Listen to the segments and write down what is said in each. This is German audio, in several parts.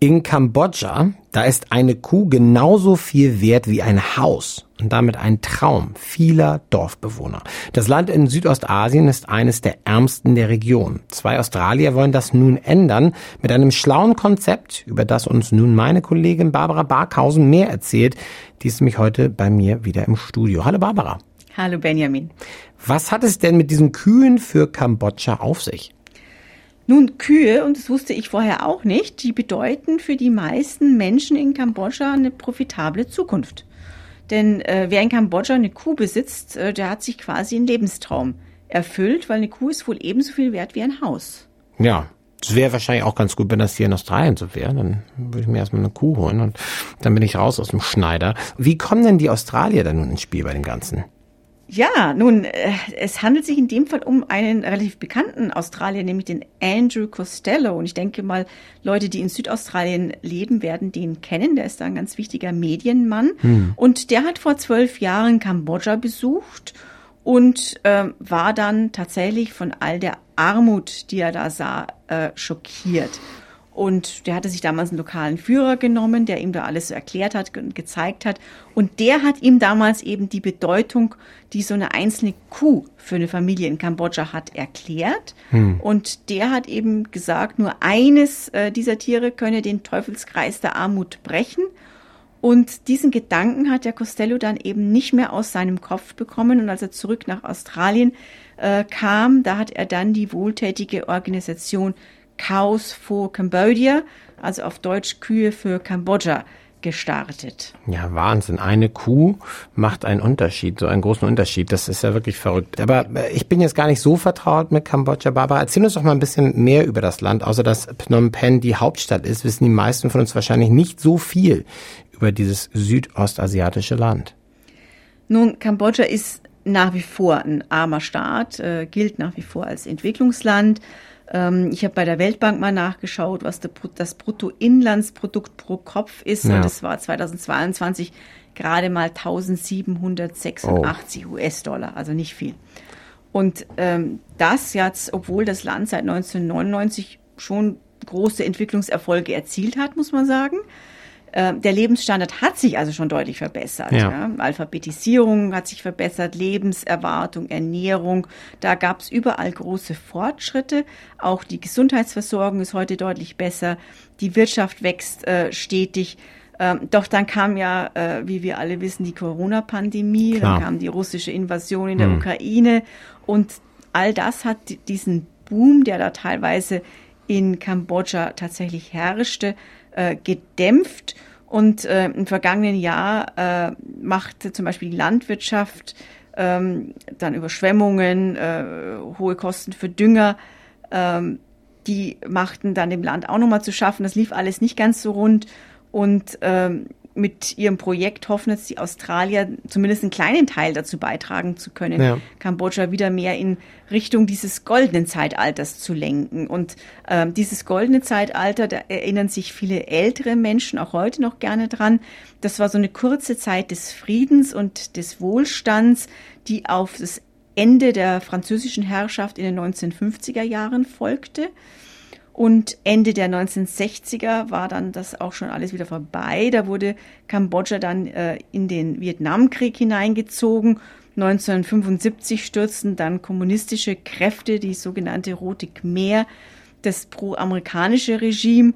In Kambodscha, da ist eine Kuh genauso viel wert wie ein Haus und damit ein Traum vieler Dorfbewohner. Das Land in Südostasien ist eines der ärmsten der Region. Zwei Australier wollen das nun ändern mit einem schlauen Konzept, über das uns nun meine Kollegin Barbara Barkhausen mehr erzählt. Die ist nämlich heute bei mir wieder im Studio. Hallo Barbara. Hallo Benjamin. Was hat es denn mit diesen Kühen für Kambodscha auf sich? Nun, Kühe, und das wusste ich vorher auch nicht, die bedeuten für die meisten Menschen in Kambodscha eine profitable Zukunft. Denn äh, wer in Kambodscha eine Kuh besitzt, äh, der hat sich quasi einen Lebenstraum erfüllt, weil eine Kuh ist wohl ebenso viel wert wie ein Haus. Ja, es wäre wahrscheinlich auch ganz gut, wenn das hier in Australien so wäre. Dann würde ich mir erstmal eine Kuh holen und dann bin ich raus aus dem Schneider. Wie kommen denn die Australier dann nun ins Spiel bei dem Ganzen? Ja, nun, äh, es handelt sich in dem Fall um einen relativ bekannten Australier, nämlich den Andrew Costello. Und ich denke mal, Leute, die in Südaustralien leben, werden den kennen. Der ist da ein ganz wichtiger Medienmann. Hm. Und der hat vor zwölf Jahren Kambodscha besucht und äh, war dann tatsächlich von all der Armut, die er da sah, äh, schockiert. Und der hatte sich damals einen lokalen Führer genommen, der ihm da alles so erklärt hat und gezeigt hat. Und der hat ihm damals eben die Bedeutung, die so eine einzelne Kuh für eine Familie in Kambodscha hat, erklärt. Hm. Und der hat eben gesagt, nur eines äh, dieser Tiere könne den Teufelskreis der Armut brechen. Und diesen Gedanken hat der Costello dann eben nicht mehr aus seinem Kopf bekommen. Und als er zurück nach Australien äh, kam, da hat er dann die wohltätige Organisation Cows for Cambodia, also auf Deutsch Kühe für Kambodscha gestartet. Ja, Wahnsinn. Eine Kuh macht einen Unterschied, so einen großen Unterschied. Das ist ja wirklich verrückt. Aber äh, ich bin jetzt gar nicht so vertraut mit Kambodscha. Barbara, erzähl uns doch mal ein bisschen mehr über das Land. Außer dass Phnom Penh die Hauptstadt ist, wissen die meisten von uns wahrscheinlich nicht so viel über dieses südostasiatische Land. Nun, Kambodscha ist nach wie vor ein armer Staat, äh, gilt nach wie vor als Entwicklungsland. Ähm, ich habe bei der Weltbank mal nachgeschaut, was das Bruttoinlandsprodukt pro Kopf ist. Ja. Und das war 2022 gerade mal 1786 oh. US-Dollar, also nicht viel. Und ähm, das jetzt, obwohl das Land seit 1999 schon große Entwicklungserfolge erzielt hat, muss man sagen. Ähm, der Lebensstandard hat sich also schon deutlich verbessert. Ja. Ja. Alphabetisierung hat sich verbessert, Lebenserwartung, Ernährung. Da gab es überall große Fortschritte. Auch die Gesundheitsversorgung ist heute deutlich besser. Die Wirtschaft wächst äh, stetig. Ähm, doch dann kam ja, äh, wie wir alle wissen, die Corona-Pandemie, dann kam die russische Invasion in der hm. Ukraine und all das hat diesen Boom, der da teilweise in Kambodscha tatsächlich herrschte, äh, gedämpft. Und äh, im vergangenen Jahr äh, machte zum Beispiel die Landwirtschaft ähm, dann Überschwemmungen, äh, hohe Kosten für Dünger, ähm, die machten dann dem Land auch nochmal zu schaffen. Das lief alles nicht ganz so rund. Und ähm, mit ihrem Projekt hoffen jetzt die Australier zumindest einen kleinen Teil dazu beitragen zu können, ja. Kambodscha wieder mehr in Richtung dieses goldenen Zeitalters zu lenken. Und ähm, dieses goldene Zeitalter, da erinnern sich viele ältere Menschen auch heute noch gerne dran. Das war so eine kurze Zeit des Friedens und des Wohlstands, die auf das Ende der französischen Herrschaft in den 1950er Jahren folgte. Und Ende der 1960er war dann das auch schon alles wieder vorbei. Da wurde Kambodscha dann äh, in den Vietnamkrieg hineingezogen. 1975 stürzten dann kommunistische Kräfte, die sogenannte Rote Khmer, das pro-amerikanische Regime,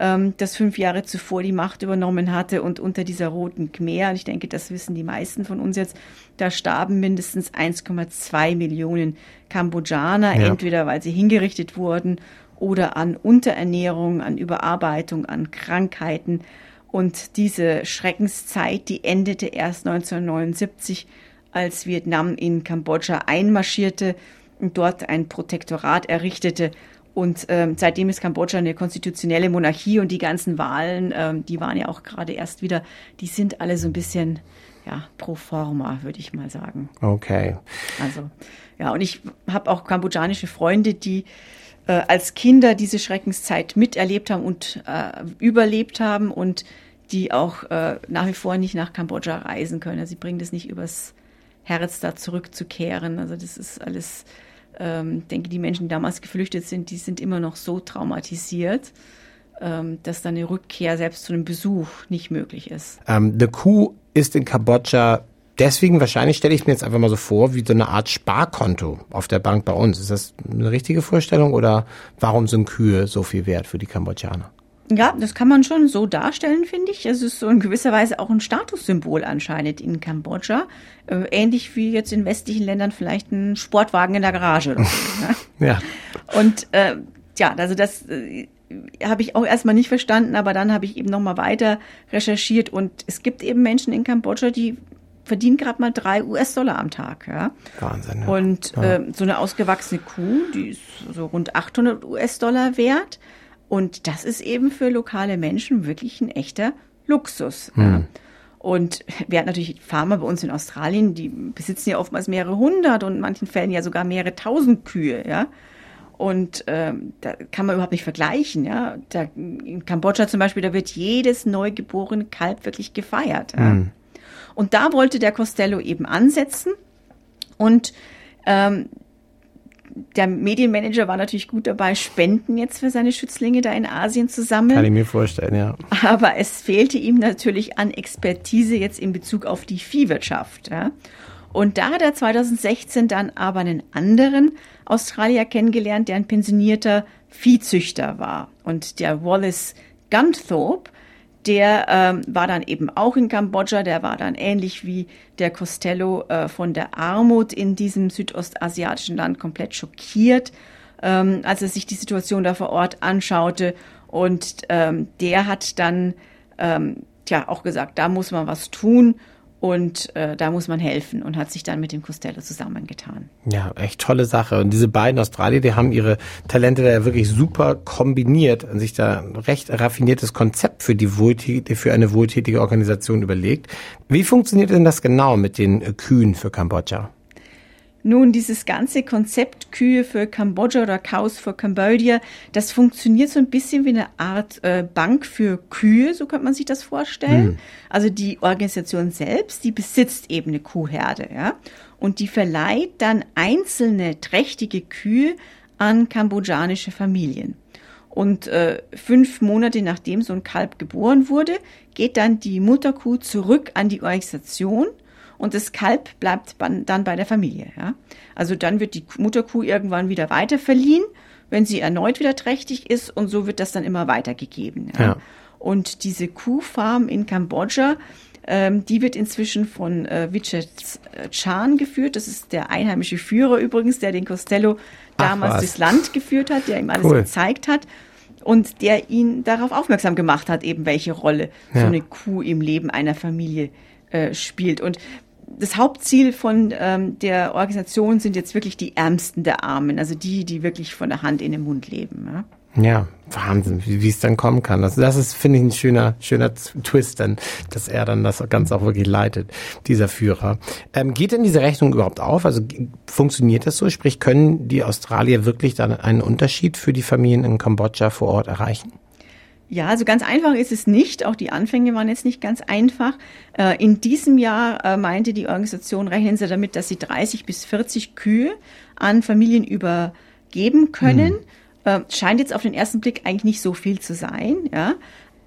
ähm, das fünf Jahre zuvor die Macht übernommen hatte. Und unter dieser Roten Khmer, und ich denke, das wissen die meisten von uns jetzt, da starben mindestens 1,2 Millionen Kambodschaner, ja. entweder weil sie hingerichtet wurden oder an Unterernährung, an Überarbeitung, an Krankheiten. Und diese Schreckenszeit, die endete erst 1979, als Vietnam in Kambodscha einmarschierte und dort ein Protektorat errichtete. Und ähm, seitdem ist Kambodscha eine konstitutionelle Monarchie und die ganzen Wahlen, ähm, die waren ja auch gerade erst wieder, die sind alle so ein bisschen ja, pro forma, würde ich mal sagen. Okay. Also, ja, und ich habe auch kambodschanische Freunde, die äh, als Kinder diese Schreckenszeit miterlebt haben und äh, überlebt haben und die auch äh, nach wie vor nicht nach Kambodscha reisen können. Also sie bringen das nicht übers Herz, da zurückzukehren. Also das ist alles, ähm, denke die Menschen, die damals geflüchtet sind, die sind immer noch so traumatisiert, ähm, dass dann eine Rückkehr selbst zu einem Besuch nicht möglich ist. Ähm, eine Kuh ist in Kambodscha deswegen wahrscheinlich stelle ich mir jetzt einfach mal so vor, wie so eine Art Sparkonto auf der Bank bei uns. Ist das eine richtige Vorstellung oder warum sind Kühe so viel wert für die Kambodschaner? Ja, das kann man schon so darstellen, finde ich. Es ist so in gewisser Weise auch ein Statussymbol anscheinend in Kambodscha. Äh, ähnlich wie jetzt in westlichen Ländern vielleicht ein Sportwagen in der Garage. Oder so, ne? ja. Und äh, ja, also das äh, habe ich auch erstmal nicht verstanden, aber dann habe ich eben nochmal weiter recherchiert und es gibt eben Menschen in Kambodscha, die verdienen gerade mal drei US-Dollar am Tag. Ja? Wahnsinn. Ja. Und ja. Äh, so eine ausgewachsene Kuh, die ist so rund 800 US-Dollar wert. Und das ist eben für lokale Menschen wirklich ein echter Luxus. Hm. Ja. Und wir hatten natürlich Farmer bei uns in Australien, die besitzen ja oftmals mehrere hundert und in manchen Fällen ja sogar mehrere tausend Kühe, ja. Und ähm, da kann man überhaupt nicht vergleichen, ja. Da, in Kambodscha zum Beispiel, da wird jedes neugeborene Kalb wirklich gefeiert. Ja? Hm. Und da wollte der Costello eben ansetzen. Und ähm, der Medienmanager war natürlich gut dabei, Spenden jetzt für seine Schützlinge da in Asien zu sammeln. Kann ich mir vorstellen, ja. Aber es fehlte ihm natürlich an Expertise jetzt in Bezug auf die Viehwirtschaft. Ja. Und da hat er 2016 dann aber einen anderen Australier kennengelernt, der ein pensionierter Viehzüchter war. Und der Wallace Gunthorpe, der ähm, war dann eben auch in Kambodscha, der war dann ähnlich wie der Costello äh, von der Armut in diesem südostasiatischen Land komplett schockiert, ähm, als er sich die Situation da vor Ort anschaute. Und ähm, der hat dann ähm, ja auch gesagt, da muss man was tun. Und äh, da muss man helfen und hat sich dann mit dem Costello zusammengetan. Ja, echt tolle Sache. Und diese beiden Australier, die haben ihre Talente da wirklich super kombiniert und sich da recht raffiniertes Konzept für die für eine wohltätige Organisation überlegt. Wie funktioniert denn das genau mit den Kühen für Kambodscha? Nun, dieses ganze Konzept Kühe für Kambodscha oder Cows for Cambodia, das funktioniert so ein bisschen wie eine Art äh, Bank für Kühe, so könnte man sich das vorstellen. Hm. Also die Organisation selbst, die besitzt eben eine Kuhherde, ja. Und die verleiht dann einzelne trächtige Kühe an kambodschanische Familien. Und äh, fünf Monate nachdem so ein Kalb geboren wurde, geht dann die Mutterkuh zurück an die Organisation und das Kalb bleibt dann bei der Familie. Ja? Also dann wird die Mutterkuh irgendwann wieder weiter verliehen, wenn sie erneut wieder trächtig ist und so wird das dann immer weitergegeben. Ja? ja. Und diese Kuhfarm in Kambodscha, ähm, die wird inzwischen von äh, Vichet Chan geführt. Das ist der einheimische Führer übrigens, der den Costello damals durchs Land geführt hat, der ihm alles cool. gezeigt hat und der ihn darauf aufmerksam gemacht hat, eben welche Rolle ja. so eine Kuh im Leben einer Familie äh, spielt. Und das Hauptziel von ähm, der Organisation sind jetzt wirklich die Ärmsten der Armen, also die, die wirklich von der Hand in den Mund leben. Ja? Ja, Wahnsinn, wie, es dann kommen kann. Das, das ist, finde ich, ein schöner, schöner Twist dann, dass er dann das Ganze auch wirklich leitet, dieser Führer. Ähm, geht denn diese Rechnung überhaupt auf? Also funktioniert das so? Sprich, können die Australier wirklich dann einen Unterschied für die Familien in Kambodscha vor Ort erreichen? Ja, also ganz einfach ist es nicht. Auch die Anfänge waren jetzt nicht ganz einfach. Äh, in diesem Jahr äh, meinte die Organisation, rechnen sie damit, dass sie 30 bis 40 Kühe an Familien übergeben können. Hm. Scheint jetzt auf den ersten Blick eigentlich nicht so viel zu sein, ja.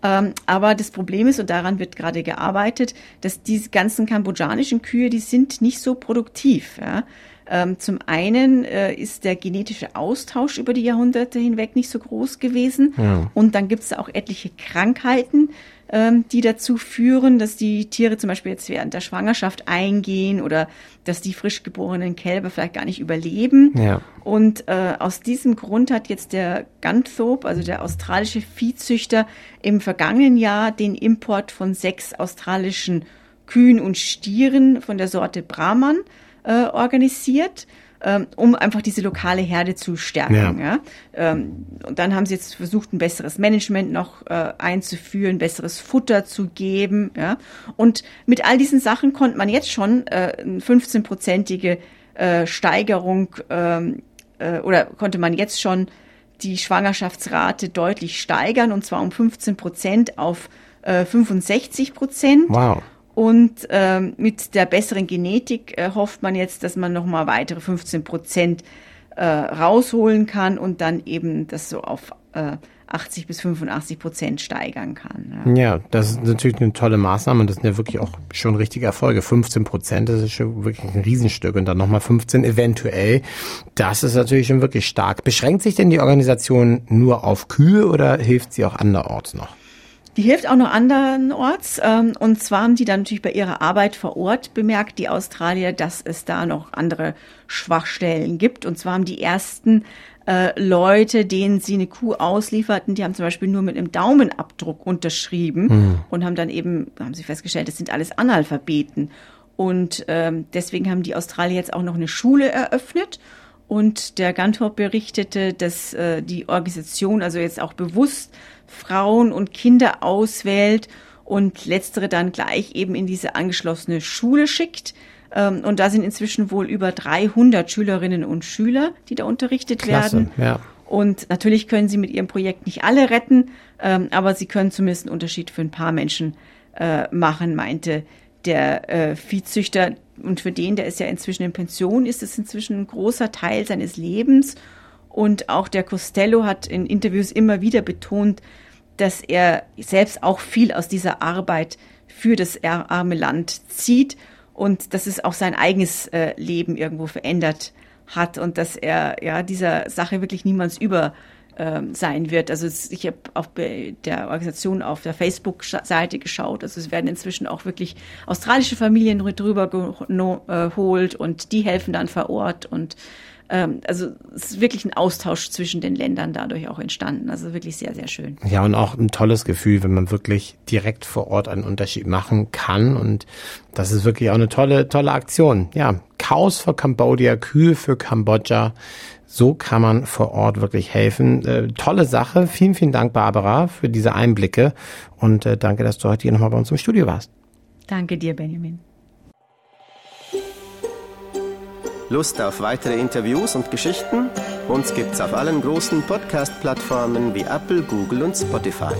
Ähm, aber das Problem ist, und daran wird gerade gearbeitet, dass diese ganzen kambodschanischen Kühe, die sind nicht so produktiv. Ja? Ähm, zum einen äh, ist der genetische Austausch über die Jahrhunderte hinweg nicht so groß gewesen. Ja. Und dann gibt es auch etliche Krankheiten, die dazu führen, dass die Tiere zum Beispiel jetzt während der Schwangerschaft eingehen oder dass die frisch geborenen Kälber vielleicht gar nicht überleben. Ja. Und äh, aus diesem Grund hat jetzt der Gunthorpe, also der australische Viehzüchter, im vergangenen Jahr den Import von sechs australischen Kühen und Stieren von der Sorte Brahman äh, organisiert ähm, um einfach diese lokale Herde zu stärken. Ja. ja? Ähm, und dann haben sie jetzt versucht, ein besseres Management noch äh, einzuführen, besseres Futter zu geben. Ja? Und mit all diesen Sachen konnte man jetzt schon äh, eine 15-prozentige äh, Steigerung ähm, äh, oder konnte man jetzt schon die Schwangerschaftsrate deutlich steigern und zwar um 15 Prozent auf äh, 65 Prozent. Wow. Und ähm, mit der besseren Genetik äh, hofft man jetzt, dass man nochmal weitere 15 Prozent äh, rausholen kann und dann eben das so auf äh, 80 bis 85 Prozent steigern kann. Ja. ja. das ist natürlich eine tolle Maßnahme und das sind ja wirklich auch schon richtige Erfolge. 15 Prozent, das ist schon wirklich ein Riesenstück und dann nochmal 15 eventuell. Das ist natürlich schon wirklich stark. Beschränkt sich denn die Organisation nur auf Kühe oder hilft sie auch anderorts noch? Die hilft auch noch andernorts. Ähm, und zwar haben die dann natürlich bei ihrer Arbeit vor Ort bemerkt, die Australier, dass es da noch andere Schwachstellen gibt. Und zwar haben die ersten äh, Leute, denen sie eine Kuh auslieferten, die haben zum Beispiel nur mit einem Daumenabdruck unterschrieben mhm. und haben dann eben, haben sie festgestellt, das sind alles Analphabeten. Und ähm, deswegen haben die Australier jetzt auch noch eine Schule eröffnet. Und der Gantorp berichtete, dass äh, die Organisation also jetzt auch bewusst Frauen und Kinder auswählt und letztere dann gleich eben in diese angeschlossene Schule schickt. Ähm, und da sind inzwischen wohl über 300 Schülerinnen und Schüler, die da unterrichtet Klasse, werden. Ja. Und natürlich können sie mit ihrem Projekt nicht alle retten, ähm, aber sie können zumindest einen Unterschied für ein paar Menschen äh, machen, meinte der äh, Viehzüchter. Und für den, der ist ja inzwischen in Pension, ist es inzwischen ein großer Teil seines Lebens. Und auch der Costello hat in Interviews immer wieder betont, dass er selbst auch viel aus dieser Arbeit für das arme Land zieht und dass es auch sein eigenes äh, Leben irgendwo verändert hat und dass er ja dieser Sache wirklich niemals über ähm, sein wird. Also ich habe auch bei der Organisation auf der Facebook-Seite geschaut. Also es werden inzwischen auch wirklich australische Familien drüber geholt äh, und die helfen dann vor Ort und ähm, also es ist wirklich ein Austausch zwischen den Ländern dadurch auch entstanden. Also wirklich sehr, sehr schön. Ja, und auch ein tolles Gefühl, wenn man wirklich direkt vor Ort einen Unterschied machen kann. Und das ist wirklich auch eine tolle, tolle Aktion. Ja, Chaos für Cambodia, Kühe für Kambodscha. So kann man vor Ort wirklich helfen. Äh, tolle Sache. Vielen, vielen Dank, Barbara, für diese Einblicke. Und äh, danke, dass du heute hier nochmal bei uns im Studio warst. Danke dir, Benjamin. Lust auf weitere Interviews und Geschichten? Uns gibt's auf allen großen Podcast-Plattformen wie Apple, Google und Spotify.